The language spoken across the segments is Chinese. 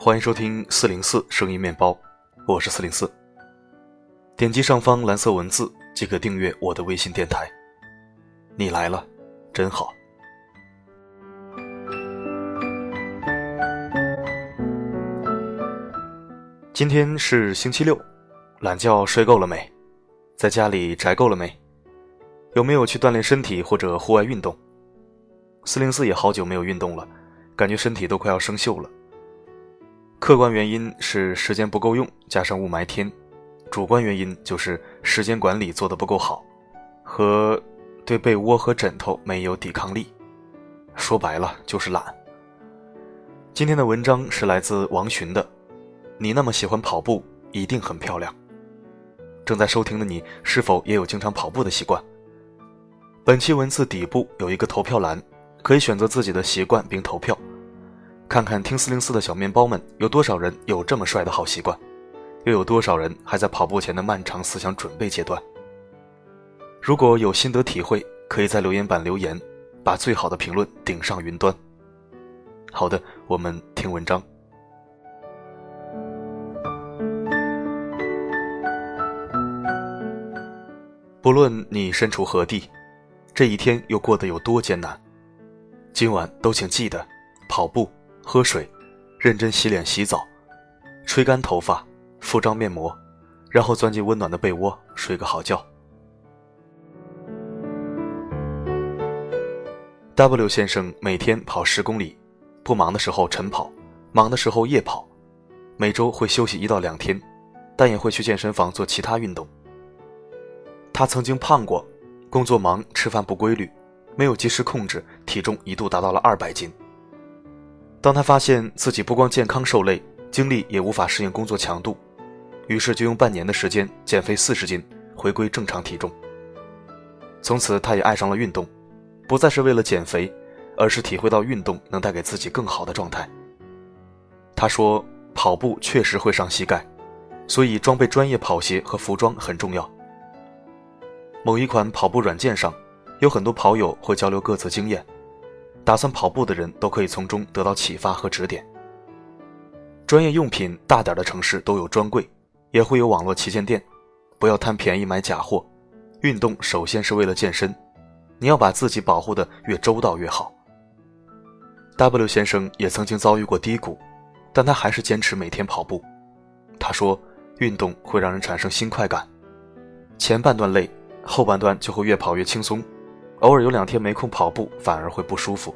欢迎收听四零四声音面包，我是四零四。点击上方蓝色文字即可订阅我的微信电台。你来了，真好。今天是星期六，懒觉睡够了没？在家里宅够了没？有没有去锻炼身体或者户外运动？四零四也好久没有运动了，感觉身体都快要生锈了。客观原因是时间不够用，加上雾霾天；主观原因就是时间管理做得不够好，和对被窝和枕头没有抵抗力。说白了就是懒。今天的文章是来自王洵的，《你那么喜欢跑步，一定很漂亮》。正在收听的你是否也有经常跑步的习惯？本期文字底部有一个投票栏，可以选择自己的习惯并投票。看看听四零四的小面包们有多少人有这么帅的好习惯，又有多少人还在跑步前的漫长思想准备阶段？如果有心得体会，可以在留言板留言，把最好的评论顶上云端。好的，我们听文章。不论你身处何地，这一天又过得有多艰难，今晚都请记得跑步。喝水，认真洗脸洗澡，吹干头发，敷张面膜，然后钻进温暖的被窝睡个好觉。W 先生每天跑十公里，不忙的时候晨跑，忙的时候夜跑，每周会休息一到两天，但也会去健身房做其他运动。他曾经胖过，工作忙，吃饭不规律，没有及时控制，体重一度达到了二百斤。当他发现自己不光健康受累，精力也无法适应工作强度，于是就用半年的时间减肥四十斤，回归正常体重。从此，他也爱上了运动，不再是为了减肥，而是体会到运动能带给自己更好的状态。他说：“跑步确实会伤膝盖，所以装备专业跑鞋和服装很重要。”某一款跑步软件上，有很多跑友会交流各自经验。打算跑步的人都可以从中得到启发和指点。专业用品大点的城市都有专柜，也会有网络旗舰店。不要贪便宜买假货。运动首先是为了健身，你要把自己保护的越周到越好。W 先生也曾经遭遇过低谷，但他还是坚持每天跑步。他说，运动会让人产生新快感，前半段累，后半段就会越跑越轻松。偶尔有两天没空跑步，反而会不舒服。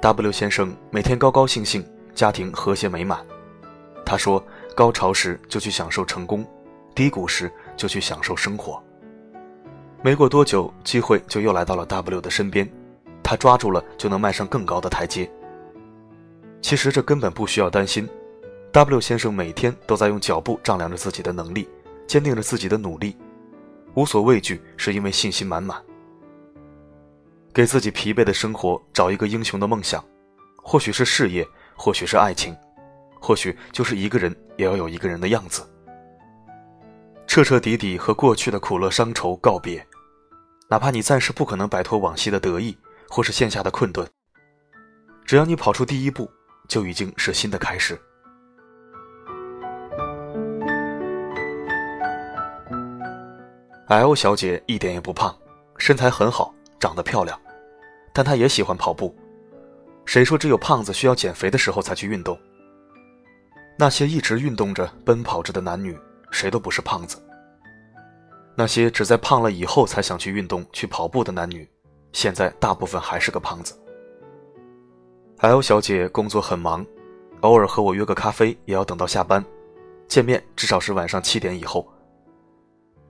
W 先生每天高高兴兴，家庭和谐美满。他说：“高潮时就去享受成功，低谷时就去享受生活。”没过多久，机会就又来到了 W 的身边，他抓住了就能迈上更高的台阶。其实这根本不需要担心，W 先生每天都在用脚步丈量着自己的能力，坚定着自己的努力，无所畏惧，是因为信心满满。给自己疲惫的生活找一个英雄的梦想，或许是事业，或许是爱情，或许就是一个人也要有一个人的样子。彻彻底底和过去的苦乐伤愁告别，哪怕你暂时不可能摆脱往昔的得意，或是线下的困顿，只要你跑出第一步，就已经是新的开始。L 小姐一点也不胖，身材很好。长得漂亮，但她也喜欢跑步。谁说只有胖子需要减肥的时候才去运动？那些一直运动着、奔跑着的男女，谁都不是胖子。那些只在胖了以后才想去运动、去跑步的男女，现在大部分还是个胖子。L 小姐工作很忙，偶尔和我约个咖啡也要等到下班，见面至少是晚上七点以后。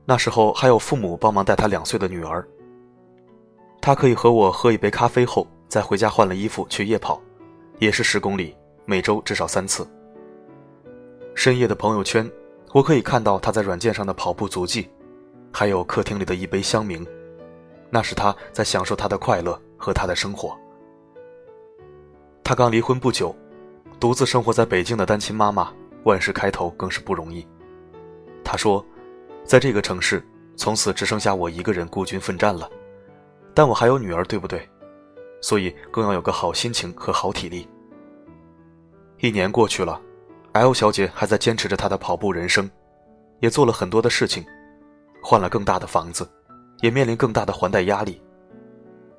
那时候还有父母帮忙带她两岁的女儿。他可以和我喝一杯咖啡后，再回家换了衣服去夜跑，也是十公里，每周至少三次。深夜的朋友圈，我可以看到他在软件上的跑步足迹，还有客厅里的一杯香茗，那是他在享受他的快乐和他的生活。他刚离婚不久，独自生活在北京的单亲妈妈，万事开头更是不容易。他说，在这个城市，从此只剩下我一个人孤军奋战了。但我还有女儿，对不对？所以更要有个好心情和好体力。一年过去了，L 小姐还在坚持着她的跑步人生，也做了很多的事情，换了更大的房子，也面临更大的还贷压力。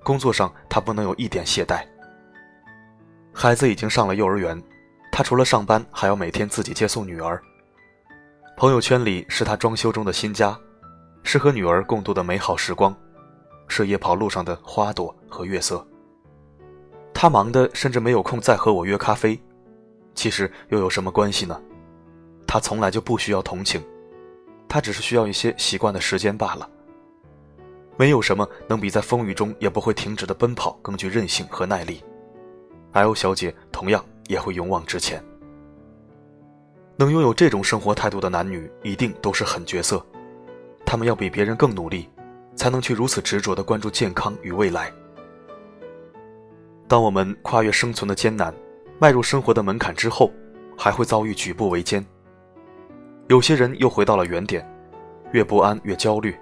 工作上，她不能有一点懈怠。孩子已经上了幼儿园，她除了上班，还要每天自己接送女儿。朋友圈里是她装修中的新家，是和女儿共度的美好时光，是夜跑路上的花朵和月色。他忙的甚至没有空再和我约咖啡。其实又有什么关系呢？他从来就不需要同情，他只是需要一些习惯的时间罢了。没有什么能比在风雨中也不会停止的奔跑更具韧性和耐力。L 小姐同样也会勇往直前。能拥有这种生活态度的男女，一定都是狠角色。他们要比别人更努力，才能去如此执着地关注健康与未来。当我们跨越生存的艰难。迈入生活的门槛之后，还会遭遇举步维艰。有些人又回到了原点，越不安越焦虑；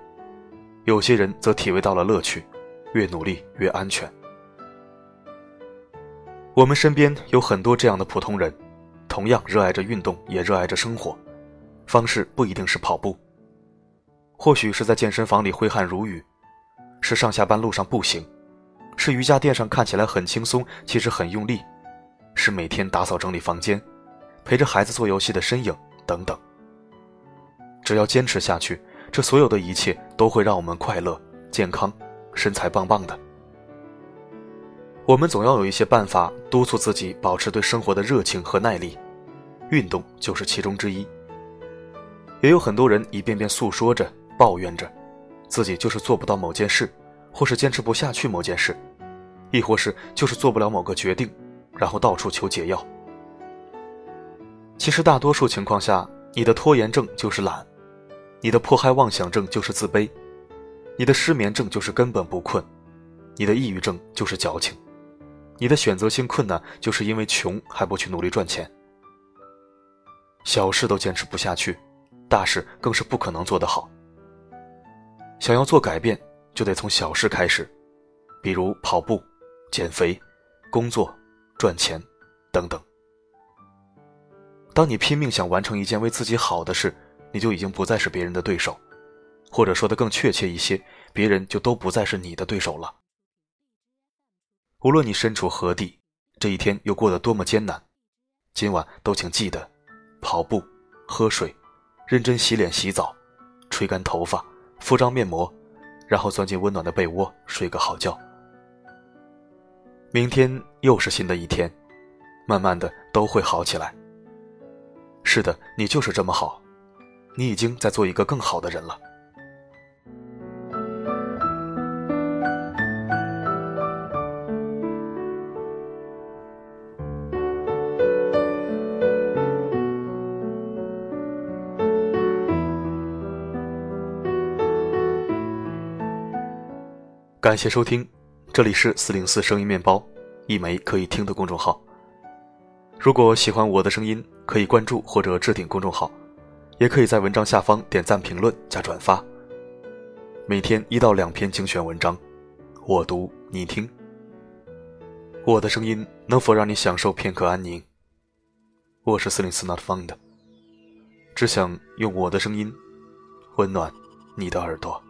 有些人则体味到了乐趣，越努力越安全。我们身边有很多这样的普通人，同样热爱着运动，也热爱着生活。方式不一定是跑步，或许是在健身房里挥汗如雨，是上下班路上步行，是瑜伽垫上看起来很轻松，其实很用力。是每天打扫整理房间，陪着孩子做游戏的身影等等。只要坚持下去，这所有的一切都会让我们快乐、健康、身材棒棒的。我们总要有一些办法督促自己保持对生活的热情和耐力，运动就是其中之一。也有很多人一遍遍诉说着、抱怨着，自己就是做不到某件事，或是坚持不下去某件事，亦或是就是做不了某个决定。然后到处求解药。其实大多数情况下，你的拖延症就是懒，你的迫害妄想症就是自卑，你的失眠症就是根本不困，你的抑郁症就是矫情，你的选择性困难就是因为穷还不去努力赚钱。小事都坚持不下去，大事更是不可能做得好。想要做改变，就得从小事开始，比如跑步、减肥、工作。赚钱，等等。当你拼命想完成一件为自己好的事，你就已经不再是别人的对手，或者说的更确切一些，别人就都不再是你的对手了。无论你身处何地，这一天又过得多么艰难，今晚都请记得跑步、喝水、认真洗脸洗澡、吹干头发、敷张面膜，然后钻进温暖的被窝睡个好觉。明天又是新的一天，慢慢的都会好起来。是的，你就是这么好，你已经在做一个更好的人了。感谢收听。这里是四零四声音面包，一枚可以听的公众号。如果喜欢我的声音，可以关注或者置顶公众号，也可以在文章下方点赞、评论加转发。每天一到两篇精选文章，我读你听。我的声音能否让你享受片刻安宁？我是四零四 Not Found，只想用我的声音温暖你的耳朵。